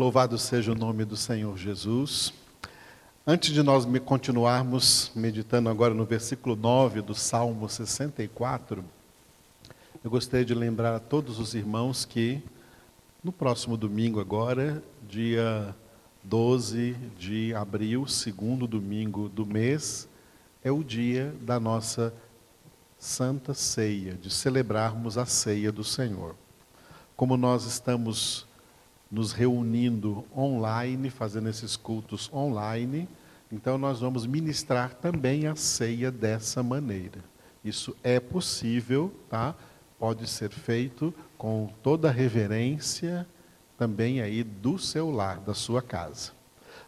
Louvado seja o nome do Senhor Jesus. Antes de nós continuarmos meditando agora no versículo 9 do Salmo 64, eu gostaria de lembrar a todos os irmãos que no próximo domingo agora, dia 12 de abril, segundo domingo do mês, é o dia da nossa Santa Ceia, de celebrarmos a ceia do Senhor. Como nós estamos nos reunindo online, fazendo esses cultos online. Então, nós vamos ministrar também a ceia dessa maneira. Isso é possível, tá? Pode ser feito com toda a reverência também aí do seu lar, da sua casa.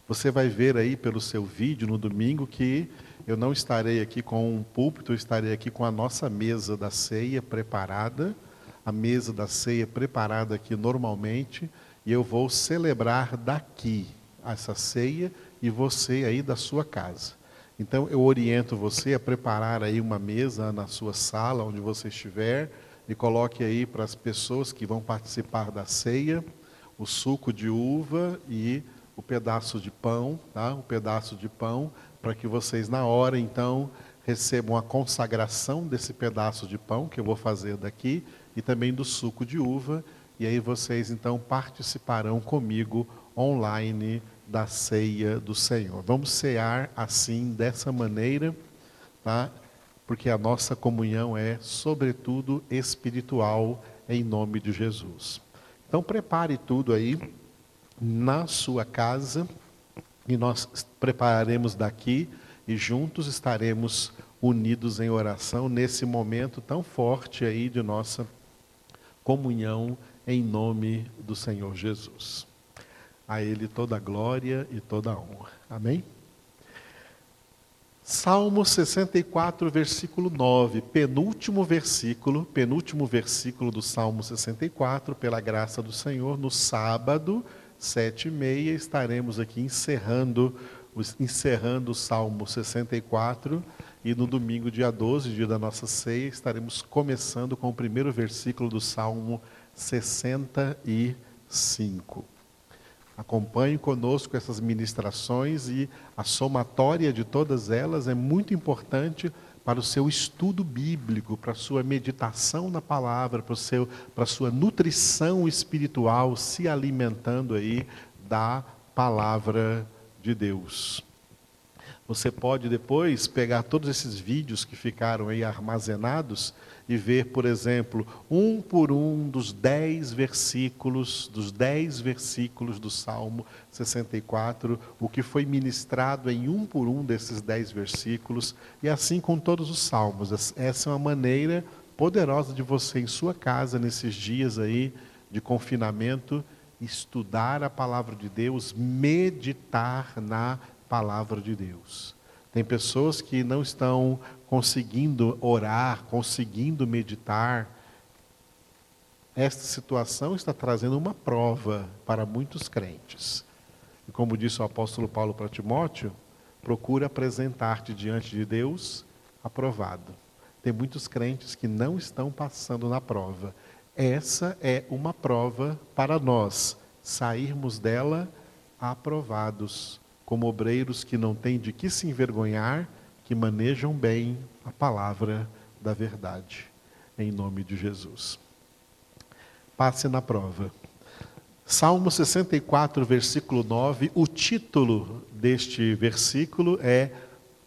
Você vai ver aí pelo seu vídeo no domingo que eu não estarei aqui com um púlpito, eu estarei aqui com a nossa mesa da ceia preparada, a mesa da ceia preparada aqui normalmente e eu vou celebrar daqui essa ceia e você aí da sua casa. Então eu oriento você a preparar aí uma mesa na sua sala, onde você estiver, e coloque aí para as pessoas que vão participar da ceia o suco de uva e o pedaço de pão, tá? O pedaço de pão para que vocês na hora então recebam a consagração desse pedaço de pão que eu vou fazer daqui e também do suco de uva e aí vocês então participarão comigo online da ceia do Senhor. Vamos cear assim, dessa maneira, tá? Porque a nossa comunhão é, sobretudo, espiritual, em nome de Jesus. Então, prepare tudo aí na sua casa e nós prepararemos daqui e juntos estaremos unidos em oração nesse momento tão forte aí de nossa comunhão em nome do Senhor Jesus. A Ele toda a glória e toda a honra. Amém? Salmo 64, versículo 9, penúltimo versículo, penúltimo versículo do Salmo 64, pela graça do Senhor, no sábado, sete e meia, estaremos aqui encerrando, encerrando o Salmo 64, e no domingo, dia 12, dia da nossa ceia, estaremos começando com o primeiro versículo do Salmo 64. 65. Acompanhe conosco essas ministrações e a somatória de todas elas é muito importante para o seu estudo bíblico, para a sua meditação na palavra, para, o seu, para a sua nutrição espiritual, se alimentando aí da palavra de Deus. Você pode depois pegar todos esses vídeos que ficaram aí armazenados e ver, por exemplo, um por um dos dez versículos, dos dez versículos do Salmo 64, o que foi ministrado em um por um desses dez versículos, e assim com todos os salmos. Essa é uma maneira poderosa de você, em sua casa, nesses dias aí de confinamento, estudar a palavra de Deus, meditar na palavra de Deus. Tem pessoas que não estão conseguindo orar, conseguindo meditar. Esta situação está trazendo uma prova para muitos crentes. E como disse o apóstolo Paulo para Timóteo, procura apresentar-te diante de Deus aprovado. Tem muitos crentes que não estão passando na prova. Essa é uma prova para nós sairmos dela aprovados como obreiros que não têm de que se envergonhar, que manejam bem a palavra da verdade. Em nome de Jesus. Passe na prova. Salmo 64, versículo 9, o título deste versículo é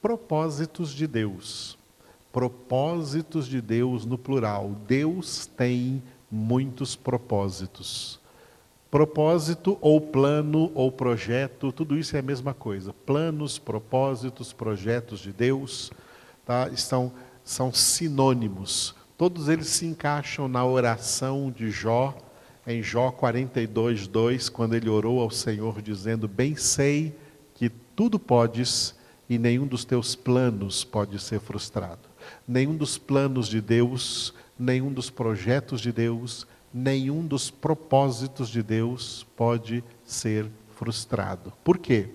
Propósitos de Deus. Propósitos de Deus no plural. Deus tem muitos propósitos. Propósito ou plano ou projeto, tudo isso é a mesma coisa. Planos, propósitos, projetos de Deus, tá? Estão, são sinônimos. Todos eles se encaixam na oração de Jó, em Jó 42, 2, quando ele orou ao Senhor, dizendo: Bem sei que tudo podes e nenhum dos teus planos pode ser frustrado. Nenhum dos planos de Deus, nenhum dos projetos de Deus, nenhum dos propósitos de Deus pode ser frustrado. Por quê?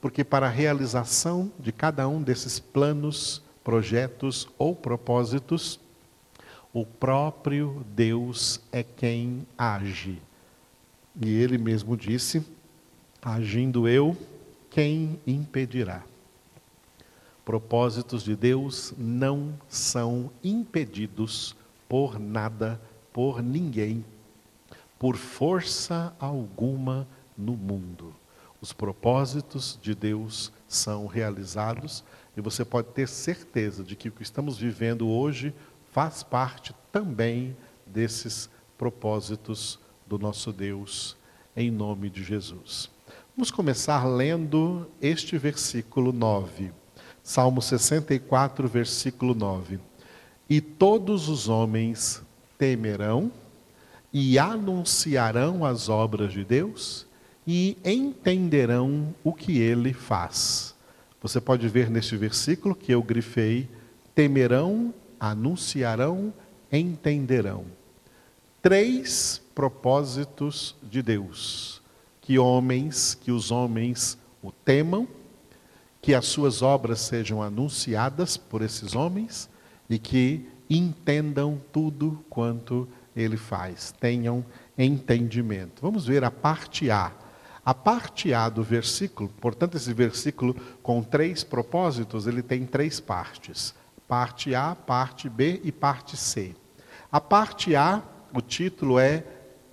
Porque para a realização de cada um desses planos, projetos ou propósitos, o próprio Deus é quem age. E ele mesmo disse Agindo eu, quem impedirá? Propósitos de Deus não são impedidos por nada, por ninguém, por força alguma no mundo. Os propósitos de Deus são realizados e você pode ter certeza de que o que estamos vivendo hoje faz parte também desses propósitos do nosso Deus, em nome de Jesus. Vamos começar lendo este versículo 9. Salmo 64, versículo 9. E todos os homens temerão e anunciarão as obras de Deus e entenderão o que ele faz. Você pode ver neste versículo que eu grifei: temerão, anunciarão, entenderão. Três propósitos de Deus: que homens, que os homens o temam, que as suas obras sejam anunciadas por esses homens e que entendam tudo quanto ele faz, tenham entendimento. Vamos ver a parte A. A parte A do versículo, portanto, esse versículo com três propósitos, ele tem três partes: parte A, parte B e parte C. A parte A, o título é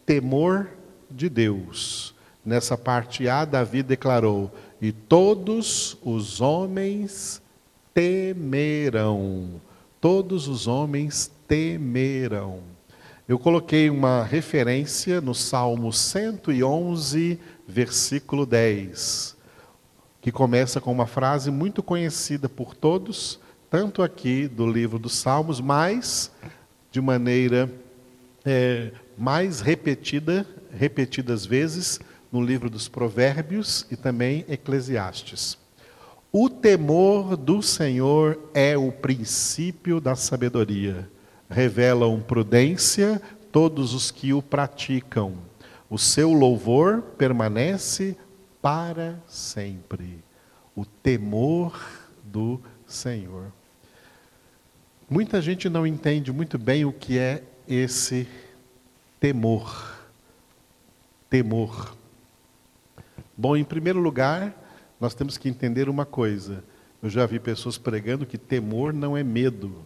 Temor de Deus. Nessa parte A, Davi declarou: E todos os homens temerão. Todos os homens temerão. Eu coloquei uma referência no Salmo 111, versículo 10, que começa com uma frase muito conhecida por todos, tanto aqui do livro dos Salmos, mas de maneira é, mais repetida, repetidas vezes, no livro dos Provérbios e também Eclesiastes. O temor do Senhor é o princípio da sabedoria. Revelam prudência todos os que o praticam. O seu louvor permanece para sempre. O temor do Senhor. Muita gente não entende muito bem o que é esse temor. Temor. Bom, em primeiro lugar, nós temos que entender uma coisa. Eu já vi pessoas pregando que temor não é medo,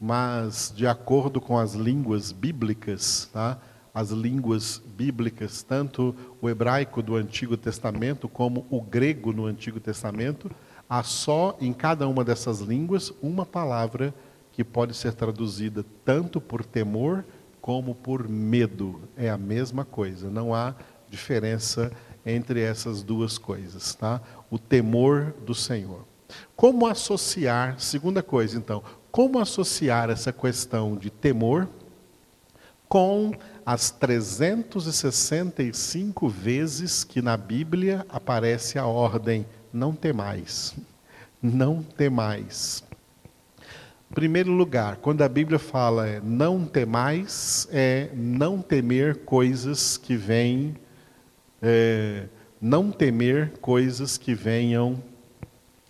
mas de acordo com as línguas bíblicas, tá? as línguas bíblicas, tanto o hebraico do Antigo Testamento como o grego no Antigo Testamento, há só em cada uma dessas línguas uma palavra que pode ser traduzida tanto por temor como por medo. É a mesma coisa, não há diferença entre essas duas coisas, tá? O temor do Senhor. Como associar, segunda coisa então, como associar essa questão de temor com as 365 vezes que na Bíblia aparece a ordem não temais. Não temais. Em primeiro lugar, quando a Bíblia fala não temais, é não temer coisas que vêm é, não temer coisas que venham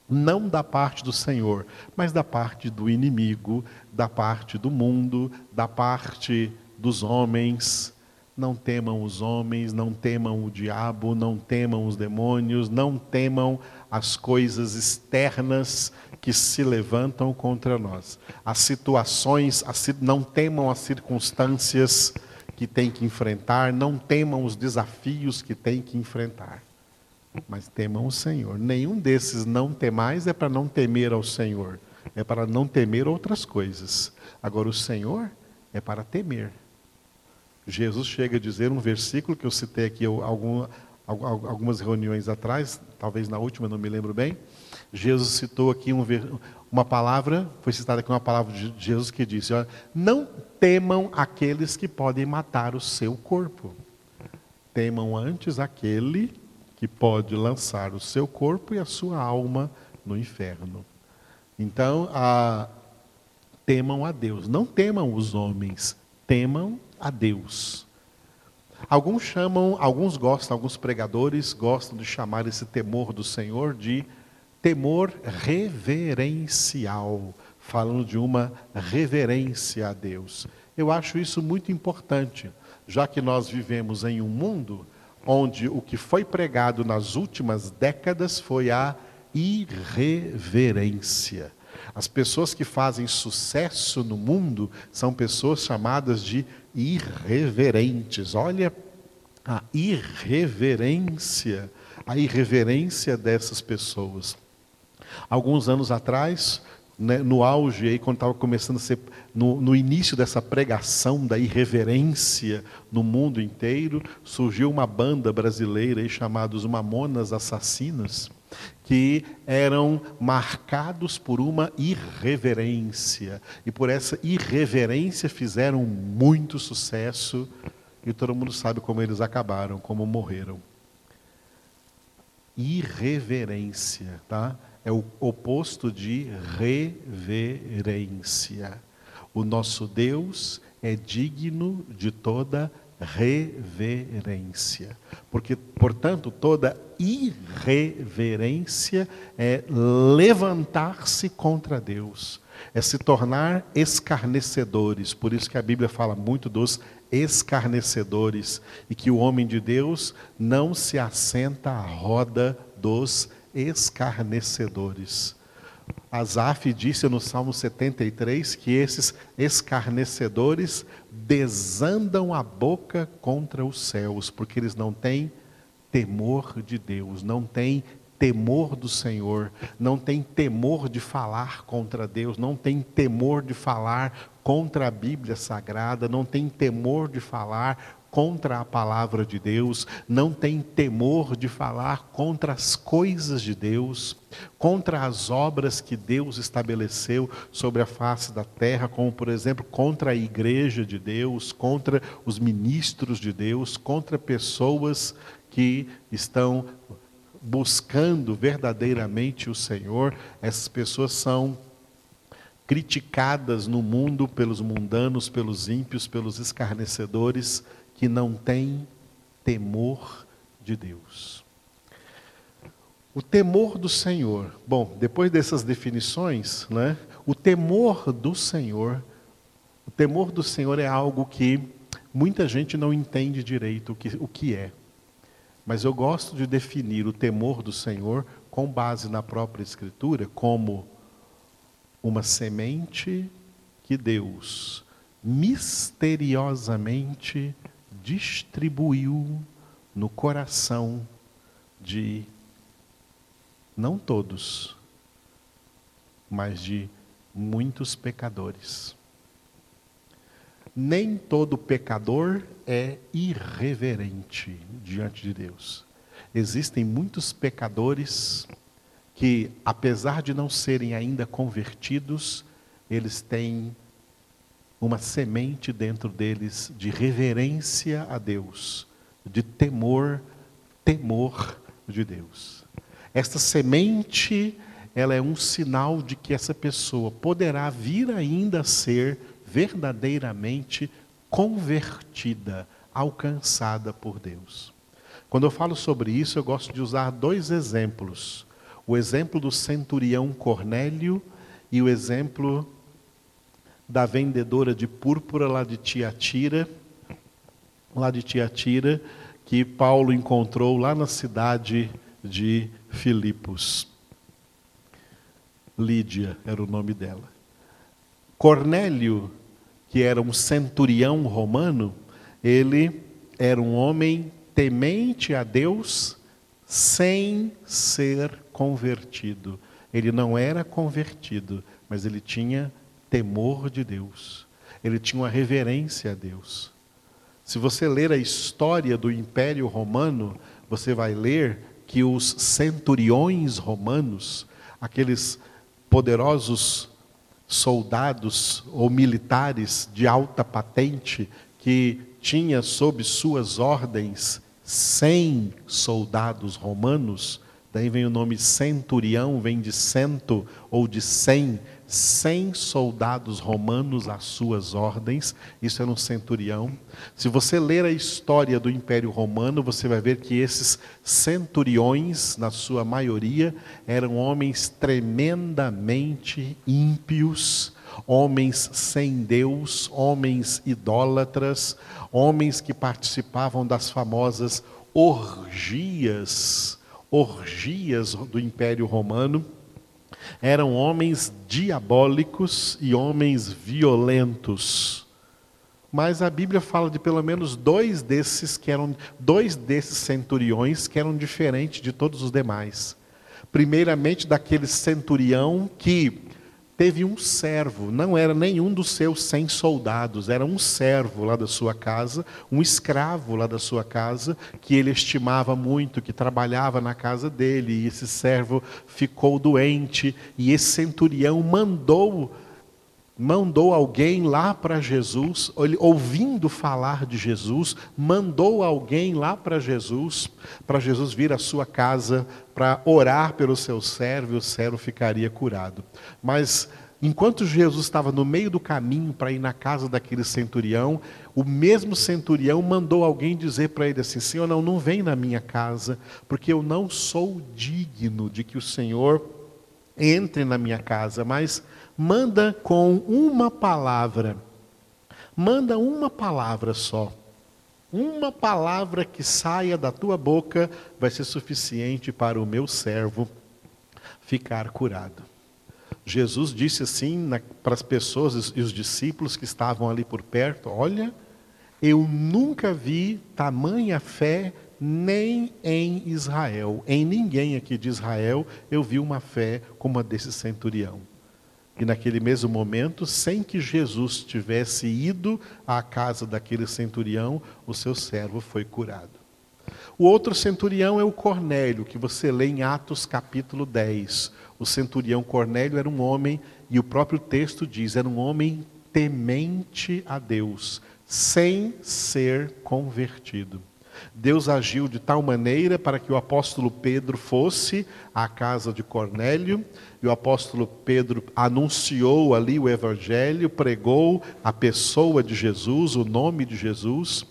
não da parte do Senhor, mas da parte do inimigo, da parte do mundo, da parte dos homens. Não temam os homens, não temam o diabo, não temam os demônios, não temam as coisas externas que se levantam contra nós. As situações, não temam as circunstâncias que tem que enfrentar, não temam os desafios que tem que enfrentar, mas temam o Senhor. Nenhum desses não temais é para não temer ao Senhor, é para não temer outras coisas. Agora, o Senhor é para temer. Jesus chega a dizer um versículo que eu citei aqui algum, algumas reuniões atrás, talvez na última, não me lembro bem. Jesus citou aqui um, uma palavra, foi citada aqui uma palavra de Jesus que disse: olha, Não temam aqueles que podem matar o seu corpo, temam antes aquele que pode lançar o seu corpo e a sua alma no inferno. Então, a, temam a Deus, não temam os homens, temam a Deus. Alguns chamam, alguns gostam, alguns pregadores gostam de chamar esse temor do Senhor de temor reverencial, falando de uma reverência a Deus. Eu acho isso muito importante, já que nós vivemos em um mundo onde o que foi pregado nas últimas décadas foi a irreverência. As pessoas que fazem sucesso no mundo são pessoas chamadas de irreverentes. Olha a irreverência, a irreverência dessas pessoas. Alguns anos atrás, né, no auge, aí, quando estava começando a ser, no, no início dessa pregação da irreverência no mundo inteiro, surgiu uma banda brasileira aí, chamada os Mamonas Assassinas, que eram marcados por uma irreverência. E por essa irreverência fizeram muito sucesso, e todo mundo sabe como eles acabaram, como morreram. Irreverência, tá? É o oposto de reverência. O nosso Deus é digno de toda reverência. Porque, portanto, toda irreverência é levantar-se contra Deus, é se tornar escarnecedores. Por isso que a Bíblia fala muito dos escarnecedores e que o homem de Deus não se assenta à roda dos escarnecedores. Asaf disse no Salmo 73 que esses escarnecedores desandam a boca contra os céus, porque eles não têm temor de Deus, não têm temor do Senhor, não têm temor de falar contra Deus, não têm temor de falar contra a Bíblia Sagrada, não têm temor de falar contra a palavra de Deus, não tem temor de falar contra as coisas de Deus, contra as obras que Deus estabeleceu sobre a face da terra, como por exemplo, contra a igreja de Deus, contra os ministros de Deus, contra pessoas que estão buscando verdadeiramente o Senhor. Essas pessoas são criticadas no mundo pelos mundanos, pelos ímpios, pelos escarnecedores que não tem temor de Deus. O temor do Senhor. Bom, depois dessas definições, né, o temor do Senhor, o temor do Senhor é algo que muita gente não entende direito o que, o que é. Mas eu gosto de definir o temor do Senhor com base na própria Escritura como uma semente que Deus misteriosamente distribuiu no coração de não todos, mas de muitos pecadores. Nem todo pecador é irreverente diante de Deus. Existem muitos pecadores que, apesar de não serem ainda convertidos, eles têm uma semente dentro deles de reverência a Deus, de temor, temor de Deus. Esta semente, ela é um sinal de que essa pessoa poderá vir ainda a ser verdadeiramente convertida, alcançada por Deus. Quando eu falo sobre isso, eu gosto de usar dois exemplos. O exemplo do centurião Cornélio e o exemplo da vendedora de púrpura lá de Tiatira, lá de Tiatira, que Paulo encontrou lá na cidade de Filipos. Lídia era o nome dela. Cornélio, que era um centurião romano, ele era um homem temente a Deus sem ser convertido. Ele não era convertido, mas ele tinha temor de Deus. Ele tinha uma reverência a Deus. Se você ler a história do Império Romano, você vai ler que os centuriões romanos, aqueles poderosos soldados ou militares de alta patente que tinha sob suas ordens 100 soldados romanos, daí vem o nome centurião, vem de cento ou de cem, cem soldados romanos às suas ordens, isso era um centurião. Se você ler a história do Império Romano, você vai ver que esses centuriões, na sua maioria, eram homens tremendamente ímpios, homens sem Deus, homens idólatras, homens que participavam das famosas orgias, orgias do Império Romano. Eram homens diabólicos e homens violentos. Mas a Bíblia fala de pelo menos dois desses que eram dois desses centuriões que eram diferentes de todos os demais. Primeiramente daquele centurião que teve um servo, não era nenhum dos seus cem soldados, era um servo lá da sua casa, um escravo lá da sua casa, que ele estimava muito, que trabalhava na casa dele, e esse servo ficou doente, e esse centurião mandou mandou alguém lá para Jesus, ouvindo falar de Jesus, mandou alguém lá para Jesus, para Jesus vir à sua casa para orar pelo seu servo e o servo ficaria curado. Mas enquanto Jesus estava no meio do caminho para ir na casa daquele centurião, o mesmo centurião mandou alguém dizer para ele assim: Senhor, não, não vem na minha casa, porque eu não sou digno de que o Senhor entre na minha casa, mas manda com uma palavra. Manda uma palavra só. Uma palavra que saia da tua boca vai ser suficiente para o meu servo ficar curado. Jesus disse assim para as pessoas e os discípulos que estavam ali por perto: Olha, eu nunca vi tamanha fé nem em Israel, em ninguém aqui de Israel eu vi uma fé como a desse centurião. E naquele mesmo momento, sem que Jesus tivesse ido à casa daquele centurião, o seu servo foi curado. O outro centurião é o Cornélio, que você lê em Atos capítulo 10. O centurião Cornélio era um homem, e o próprio texto diz, era um homem temente a Deus, sem ser convertido. Deus agiu de tal maneira para que o apóstolo Pedro fosse à casa de Cornélio, e o apóstolo Pedro anunciou ali o evangelho, pregou a pessoa de Jesus, o nome de Jesus,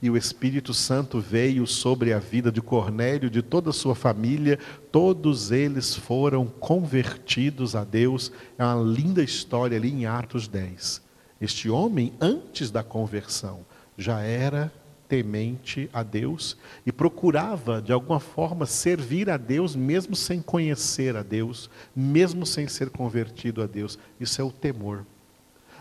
e o Espírito Santo veio sobre a vida de Cornélio, de toda a sua família, todos eles foram convertidos a Deus. É uma linda história ali em Atos 10. Este homem, antes da conversão, já era temente a Deus e procurava, de alguma forma, servir a Deus, mesmo sem conhecer a Deus, mesmo sem ser convertido a Deus. Isso é o temor.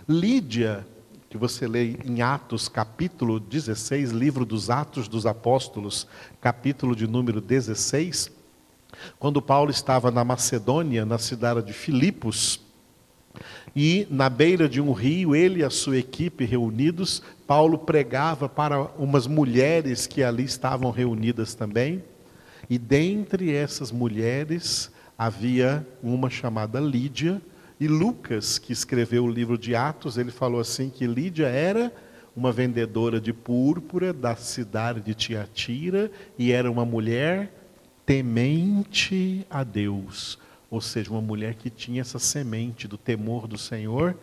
Lídia, que você lê em Atos, capítulo 16, livro dos Atos dos Apóstolos, capítulo de número 16, quando Paulo estava na Macedônia, na cidade de Filipos, e na beira de um rio, ele e a sua equipe reunidos, Paulo pregava para umas mulheres que ali estavam reunidas também. E dentre essas mulheres havia uma chamada Lídia, e Lucas, que escreveu o livro de Atos, ele falou assim que Lídia era uma vendedora de púrpura da cidade de Tiatira e era uma mulher temente a Deus ou seja, uma mulher que tinha essa semente do temor do Senhor,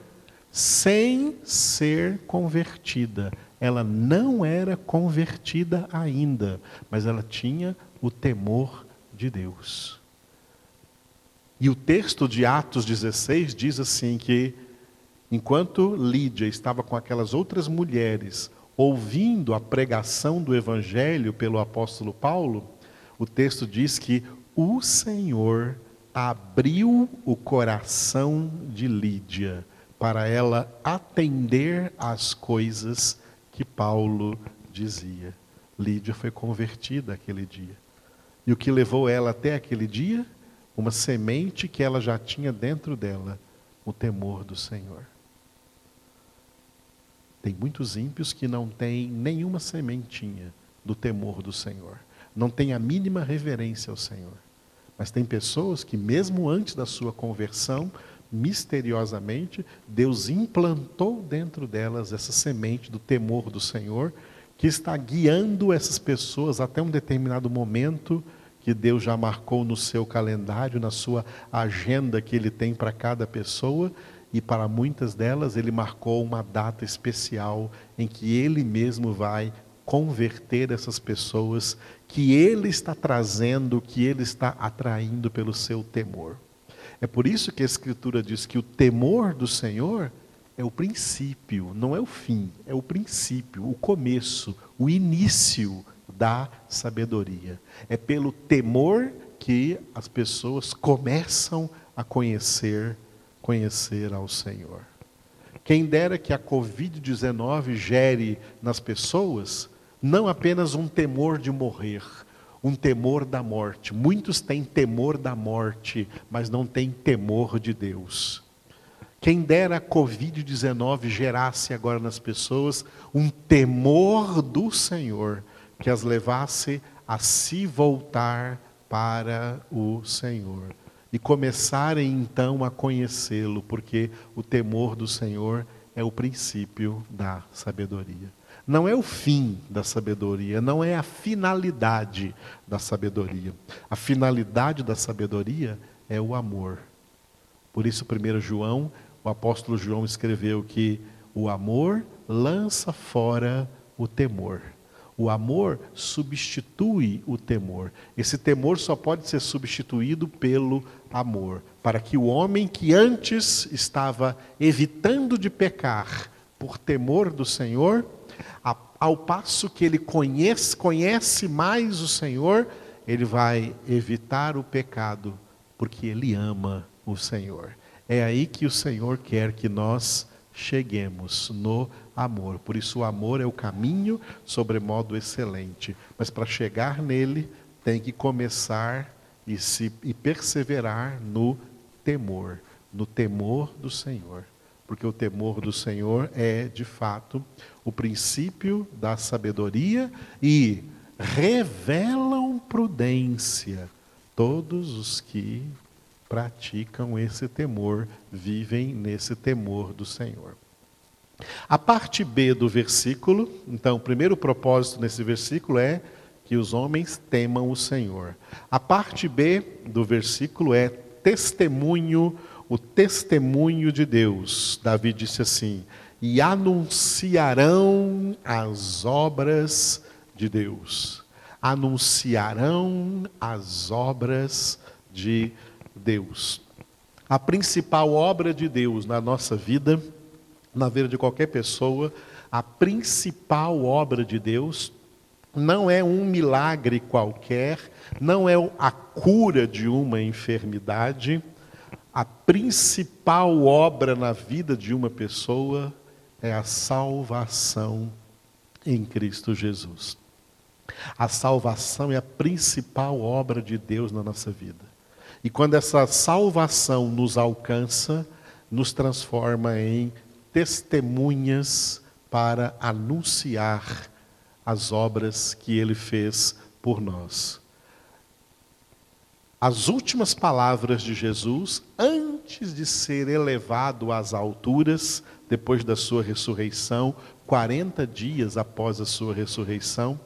sem ser convertida. Ela não era convertida ainda, mas ela tinha o temor de Deus. E o texto de Atos 16 diz assim que enquanto Lídia estava com aquelas outras mulheres ouvindo a pregação do evangelho pelo apóstolo Paulo, o texto diz que o Senhor abriu o coração de Lídia para ela atender às coisas que Paulo dizia. Lídia foi convertida aquele dia. E o que levou ela até aquele dia? Uma semente que ela já tinha dentro dela, o temor do Senhor. Tem muitos ímpios que não têm nenhuma sementinha do temor do Senhor, não têm a mínima reverência ao Senhor. Mas tem pessoas que, mesmo antes da sua conversão, misteriosamente, Deus implantou dentro delas essa semente do temor do Senhor, que está guiando essas pessoas até um determinado momento que Deus já marcou no seu calendário, na sua agenda que Ele tem para cada pessoa, e para muitas delas Ele marcou uma data especial em que Ele mesmo vai converter essas pessoas que ele está trazendo, que ele está atraindo pelo seu temor. É por isso que a Escritura diz que o temor do Senhor é o princípio, não é o fim, é o princípio, o começo, o início da sabedoria. É pelo temor que as pessoas começam a conhecer, conhecer ao Senhor. Quem dera que a Covid-19 gere nas pessoas não apenas um temor de morrer, um temor da morte. Muitos têm temor da morte, mas não têm temor de Deus. Quem dera a Covid-19 gerasse agora nas pessoas um temor do Senhor, que as levasse a se voltar para o Senhor e começarem então a conhecê-lo, porque o temor do Senhor é o princípio da sabedoria. Não é o fim da sabedoria, não é a finalidade da sabedoria. A finalidade da sabedoria é o amor. Por isso, 1 João, o apóstolo João escreveu que o amor lança fora o temor. O amor substitui o temor. Esse temor só pode ser substituído pelo amor, para que o homem que antes estava evitando de pecar por temor do Senhor, ao passo que ele conhece, conhece mais o Senhor, ele vai evitar o pecado, porque ele ama o Senhor. É aí que o Senhor quer que nós cheguemos no amor. Por isso, o amor é o caminho sobremodo excelente. Mas para chegar nele, tem que começar e, se, e perseverar no temor, no temor do Senhor. Porque o temor do Senhor é, de fato, o princípio da sabedoria e revelam prudência. Todos os que praticam esse temor, vivem nesse temor do Senhor. A parte B do versículo, então, o primeiro propósito nesse versículo é que os homens temam o Senhor. A parte B do versículo é testemunho, o testemunho de Deus. Davi disse assim: e anunciarão as obras de Deus. Anunciarão as obras de Deus. A principal obra de Deus na nossa vida, na vida de qualquer pessoa, a principal obra de Deus não é um milagre qualquer, não é a cura de uma enfermidade. A principal obra na vida de uma pessoa é a salvação em Cristo Jesus. A salvação é a principal obra de Deus na nossa vida. E quando essa salvação nos alcança, nos transforma em testemunhas para anunciar as obras que ele fez por nós. As últimas palavras de Jesus, antes de ser elevado às alturas, depois da sua ressurreição, 40 dias após a sua ressurreição,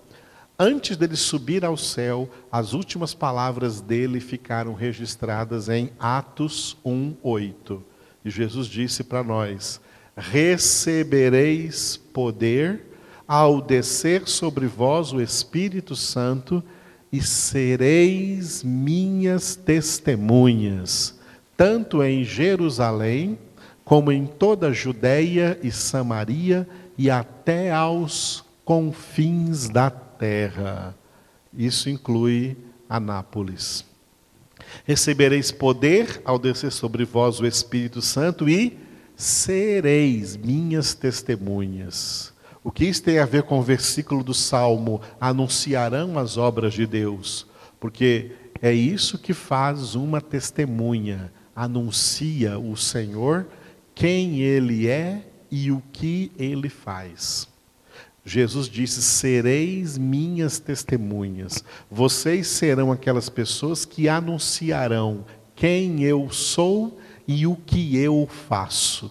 antes dele subir ao céu, as últimas palavras dele ficaram registradas em Atos 1:8. E Jesus disse para nós: Recebereis poder ao descer sobre vós o Espírito Santo, e sereis minhas testemunhas, tanto em Jerusalém, como em toda a Judéia e Samaria e até aos confins da terra. Isso inclui Anápolis. Recebereis poder ao descer sobre vós o Espírito Santo e sereis minhas testemunhas. O que isso tem a ver com o versículo do Salmo? Anunciarão as obras de Deus. Porque é isso que faz uma testemunha. Anuncia o Senhor, quem Ele é e o que Ele faz. Jesus disse: Sereis minhas testemunhas. Vocês serão aquelas pessoas que anunciarão quem eu sou e o que eu faço.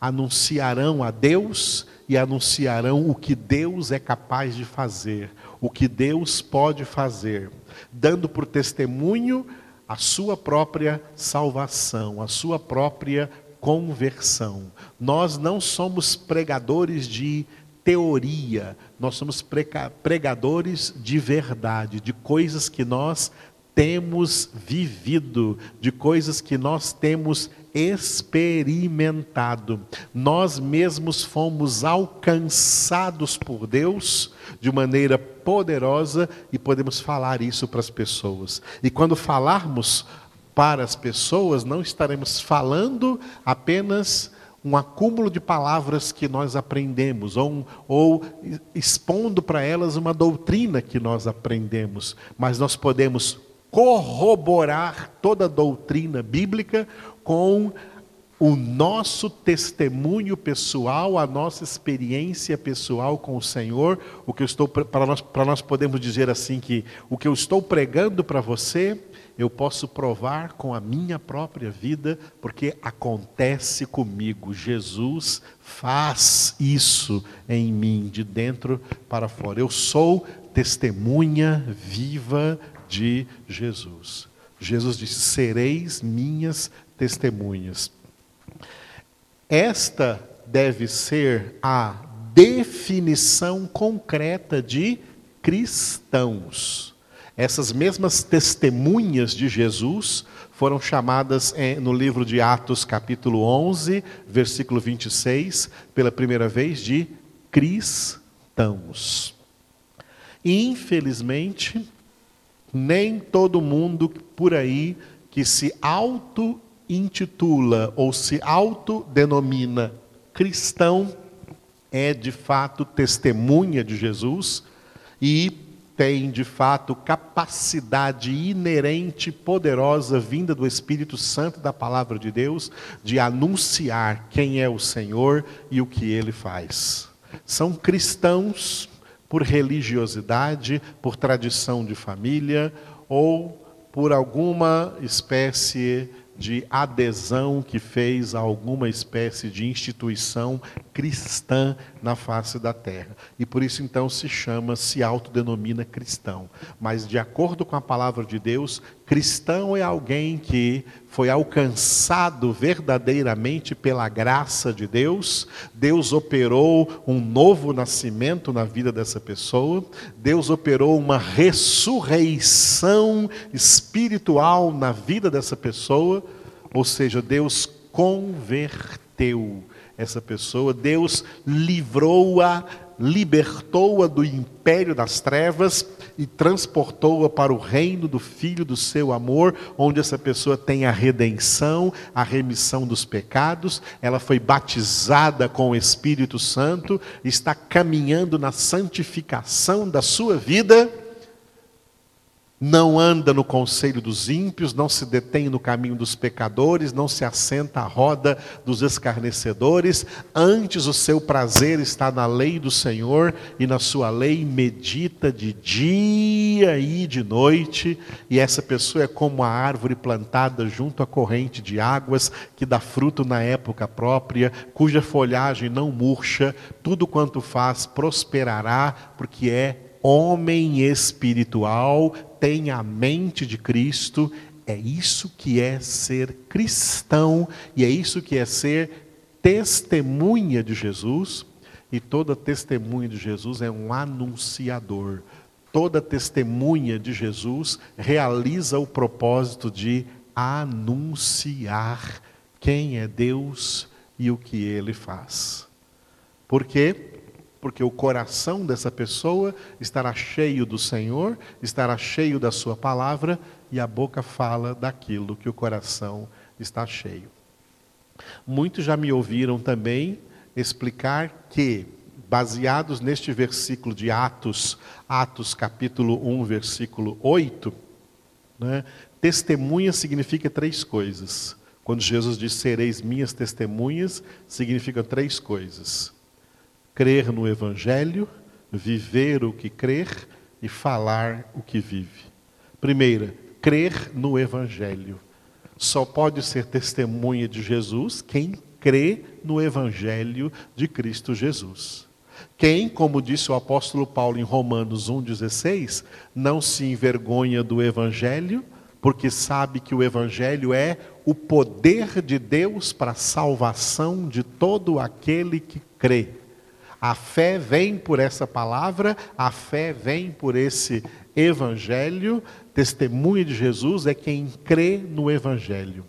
Anunciarão a Deus e anunciarão o que Deus é capaz de fazer, o que Deus pode fazer, dando por testemunho a sua própria salvação, a sua própria conversão. Nós não somos pregadores de teoria, nós somos pregadores de verdade, de coisas que nós temos vivido, de coisas que nós temos experimentado. Nós mesmos fomos alcançados por Deus de maneira poderosa e podemos falar isso para as pessoas. E quando falarmos para as pessoas, não estaremos falando apenas um acúmulo de palavras que nós aprendemos, ou, ou expondo para elas uma doutrina que nós aprendemos, mas nós podemos corroborar toda a doutrina bíblica com o nosso testemunho pessoal, a nossa experiência pessoal com o Senhor, o que eu estou para nós para nós podemos dizer assim que o que eu estou pregando para você, eu posso provar com a minha própria vida, porque acontece comigo. Jesus faz isso em mim, de dentro para fora. Eu sou testemunha viva de Jesus. Jesus disse: Sereis minhas testemunhas. Esta deve ser a definição concreta de cristãos. Essas mesmas testemunhas de Jesus foram chamadas no livro de Atos, capítulo 11, versículo 26, pela primeira vez de cristãos. Infelizmente, nem todo mundo por aí que se auto-intitula ou se autodenomina cristão é de fato testemunha de Jesus e tem de fato capacidade inerente, poderosa, vinda do Espírito Santo da palavra de Deus, de anunciar quem é o Senhor e o que ele faz. São cristãos por religiosidade, por tradição de família ou por alguma espécie de adesão que fez a alguma espécie de instituição cristã na face da terra. E por isso então se chama, se autodenomina cristão. Mas de acordo com a palavra de Deus, cristão é alguém que foi alcançado verdadeiramente pela graça de Deus. Deus operou um novo nascimento na vida dessa pessoa. Deus operou uma ressurreição espiritual na vida dessa pessoa. Ou seja, Deus converteu essa pessoa, Deus livrou-a, libertou-a do império das trevas e transportou-a para o reino do Filho do seu amor, onde essa pessoa tem a redenção, a remissão dos pecados, ela foi batizada com o Espírito Santo, está caminhando na santificação da sua vida não anda no conselho dos ímpios, não se detém no caminho dos pecadores, não se assenta à roda dos escarnecedores, antes o seu prazer está na lei do Senhor e na sua lei medita de dia e de noite, e essa pessoa é como a árvore plantada junto à corrente de águas, que dá fruto na época própria, cuja folhagem não murcha, tudo quanto faz prosperará, porque é homem espiritual, tem a mente de Cristo, é isso que é ser cristão e é isso que é ser testemunha de Jesus. E toda testemunha de Jesus é um anunciador. Toda testemunha de Jesus realiza o propósito de anunciar quem é Deus e o que ele faz. Por quê? Porque o coração dessa pessoa estará cheio do Senhor, estará cheio da Sua palavra, e a boca fala daquilo que o coração está cheio. Muitos já me ouviram também explicar que, baseados neste versículo de Atos, Atos capítulo 1, versículo 8, né, testemunha significa três coisas. Quando Jesus diz sereis minhas testemunhas, significa três coisas crer no Evangelho, viver o que crer e falar o que vive. Primeira, crer no Evangelho. Só pode ser testemunha de Jesus quem crê no Evangelho de Cristo Jesus. Quem, como disse o apóstolo Paulo em Romanos 1,16, não se envergonha do Evangelho, porque sabe que o Evangelho é o poder de Deus para a salvação de todo aquele que crê. A fé vem por essa palavra, a fé vem por esse Evangelho, testemunha de Jesus é quem crê no Evangelho.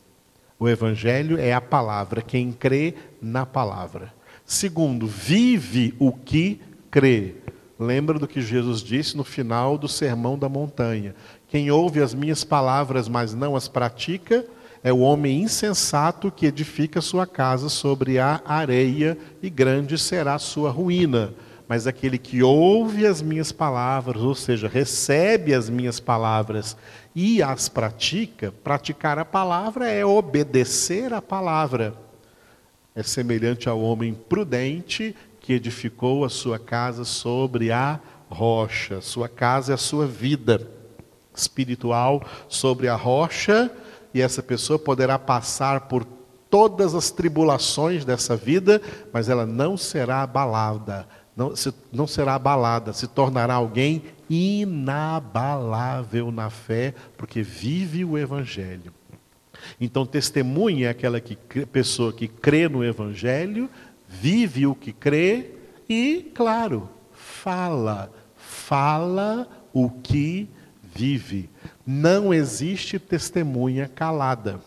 O Evangelho é a palavra, quem crê na palavra. Segundo, vive o que crê. Lembra do que Jesus disse no final do Sermão da Montanha: Quem ouve as minhas palavras, mas não as pratica, é o homem insensato que edifica sua casa sobre a areia, e grande será a sua ruína. Mas aquele que ouve as minhas palavras, ou seja, recebe as minhas palavras e as pratica, praticar a palavra é obedecer a palavra. É semelhante ao homem prudente que edificou a sua casa sobre a rocha. Sua casa é a sua vida espiritual sobre a rocha, e essa pessoa poderá passar por todas as tribulações dessa vida, mas ela não será abalada, não, se, não será abalada, se tornará alguém inabalável na fé, porque vive o Evangelho. Então, testemunha é aquela que, pessoa que crê no Evangelho, vive o que crê e, claro, fala. Fala o que vive. Não existe testemunha calada.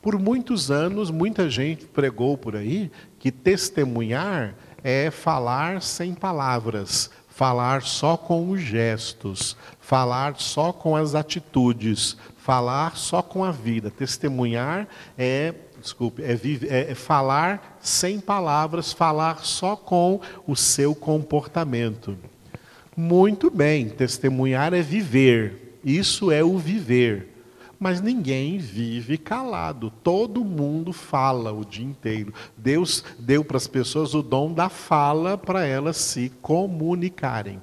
Por muitos anos, muita gente pregou por aí que testemunhar é falar sem palavras, falar só com os gestos, falar só com as atitudes, falar só com a vida. Testemunhar é, desculpe, é, é, é falar sem palavras, falar só com o seu comportamento. Muito bem, testemunhar é viver. Isso é o viver. Mas ninguém vive calado. Todo mundo fala o dia inteiro. Deus deu para as pessoas o dom da fala para elas se comunicarem.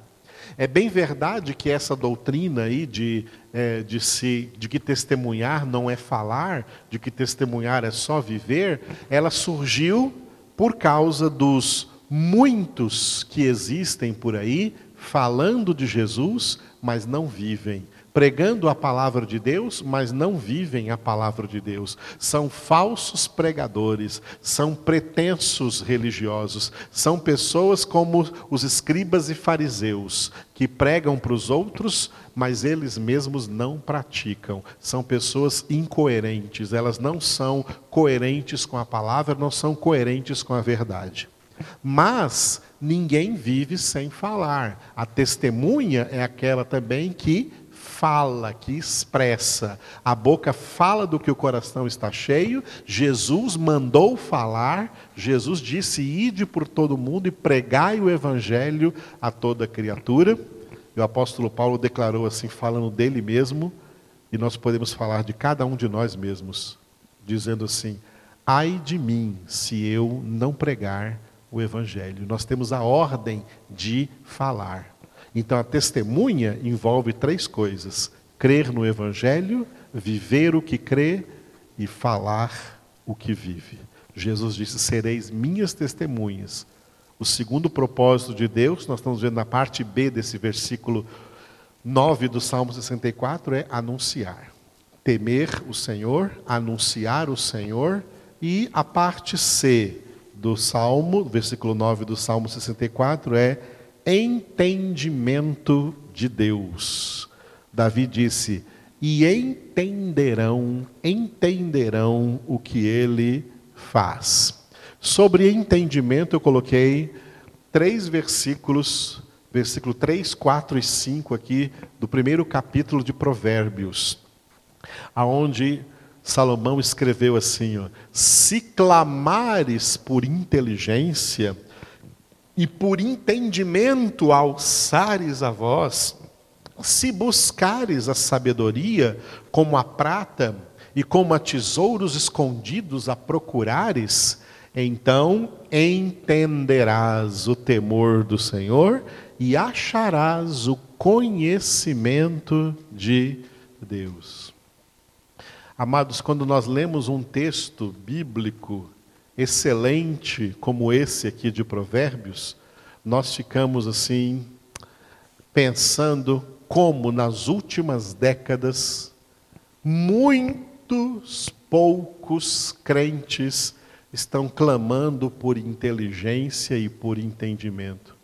É bem verdade que essa doutrina aí de, é, de, se, de que testemunhar não é falar, de que testemunhar é só viver, ela surgiu por causa dos muitos que existem por aí falando de Jesus, mas não vivem pregando a palavra de Deus, mas não vivem a palavra de Deus. São falsos pregadores, são pretensos religiosos, são pessoas como os escribas e fariseus, que pregam para os outros, mas eles mesmos não praticam. São pessoas incoerentes, elas não são coerentes com a palavra, não são coerentes com a verdade. Mas ninguém vive sem falar. A testemunha é aquela também que fala, que expressa. A boca fala do que o coração está cheio. Jesus mandou falar. Jesus disse: Ide por todo mundo e pregai o evangelho a toda criatura. E o apóstolo Paulo declarou assim, falando dele mesmo, e nós podemos falar de cada um de nós mesmos, dizendo assim: Ai de mim se eu não pregar o evangelho. Nós temos a ordem de falar. Então a testemunha envolve três coisas: crer no Evangelho, viver o que crê e falar o que vive. Jesus disse: Sereis minhas testemunhas. O segundo propósito de Deus, nós estamos vendo na parte B desse versículo 9 do Salmo 64, é anunciar. Temer o Senhor, anunciar o Senhor, e a parte C do Salmo, versículo 9 do Salmo 64, é entendimento de Deus. Davi disse: "E entenderão, entenderão o que ele faz". Sobre entendimento eu coloquei três versículos, versículo 3, 4 e 5 aqui do primeiro capítulo de Provérbios, aonde Salomão escreveu assim: ó, Se clamares por inteligência, e por entendimento alçares a voz, se buscares a sabedoria como a prata e como a tesouros escondidos a procurares, então entenderás o temor do Senhor e acharás o conhecimento de Deus. Amados, quando nós lemos um texto bíblico excelente como esse aqui de Provérbios, nós ficamos assim, pensando como nas últimas décadas, muitos poucos crentes estão clamando por inteligência e por entendimento.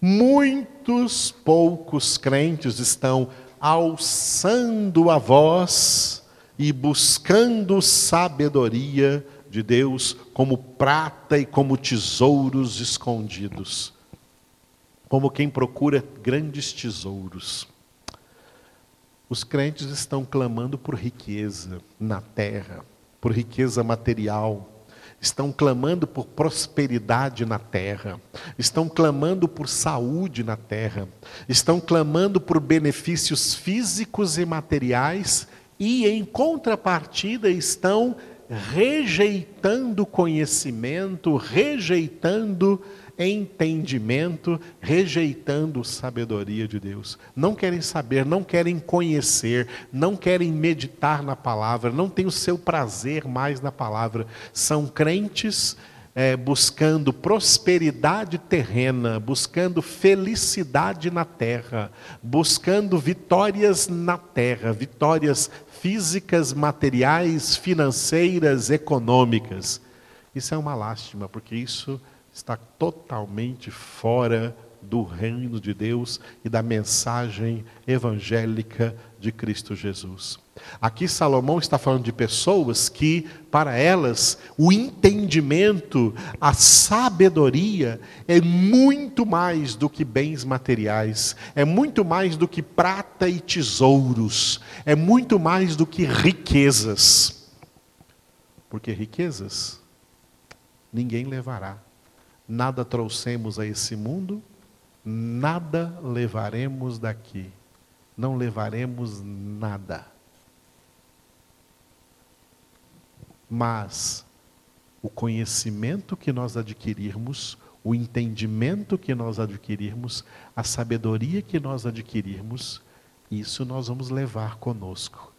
Muitos poucos crentes estão alçando a voz e buscando sabedoria de Deus como prata e como tesouros escondidos, como quem procura grandes tesouros. Os crentes estão clamando por riqueza na terra, por riqueza material, estão clamando por prosperidade na terra, estão clamando por saúde na terra, estão clamando por benefícios físicos e materiais e, em contrapartida, estão rejeitando conhecimento, rejeitando entendimento, rejeitando sabedoria de Deus. Não querem saber, não querem conhecer, não querem meditar na palavra, não têm o seu prazer mais na palavra. São crentes é, buscando prosperidade terrena, buscando felicidade na terra, buscando vitórias na terra, vitórias físicas, materiais, financeiras, econômicas. Isso é uma lástima, porque isso está totalmente fora do reino de Deus e da mensagem evangélica de Cristo Jesus. Aqui Salomão está falando de pessoas que, para elas, o entendimento, a sabedoria é muito mais do que bens materiais, é muito mais do que prata e tesouros, é muito mais do que riquezas. Porque riquezas ninguém levará nada trouxemos a esse mundo, nada levaremos daqui. Não levaremos nada. Mas o conhecimento que nós adquirirmos, o entendimento que nós adquirirmos, a sabedoria que nós adquirirmos, isso nós vamos levar conosco.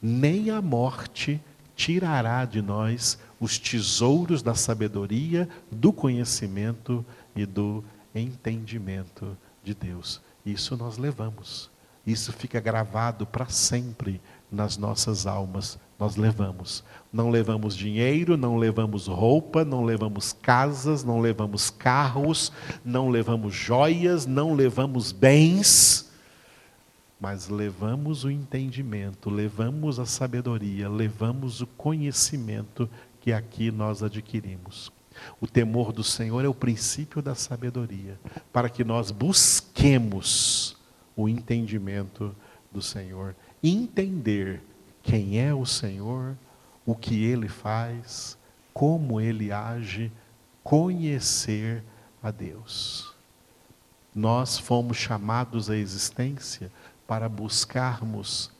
Nem a morte tirará de nós os tesouros da sabedoria, do conhecimento e do entendimento de Deus. Isso nós levamos. Isso fica gravado para sempre nas nossas almas. Nós levamos. Não levamos dinheiro, não levamos roupa, não levamos casas, não levamos carros, não levamos joias, não levamos bens mas levamos o entendimento, levamos a sabedoria, levamos o conhecimento que aqui nós adquirimos. O temor do Senhor é o princípio da sabedoria, para que nós busquemos o entendimento do Senhor, entender quem é o Senhor, o que ele faz, como ele age, conhecer a Deus. Nós fomos chamados à existência para buscarmos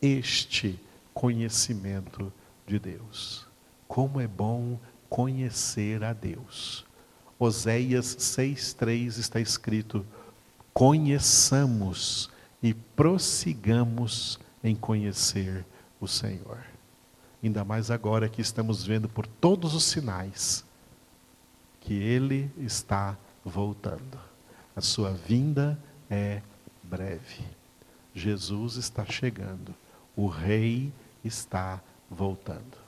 este conhecimento de Deus. Como é bom conhecer a Deus. Oséias 6,3 está escrito: conheçamos e prossigamos em conhecer o Senhor. Ainda mais agora que estamos vendo por todos os sinais que Ele está voltando. A sua vinda é breve. Jesus está chegando, o Rei está voltando.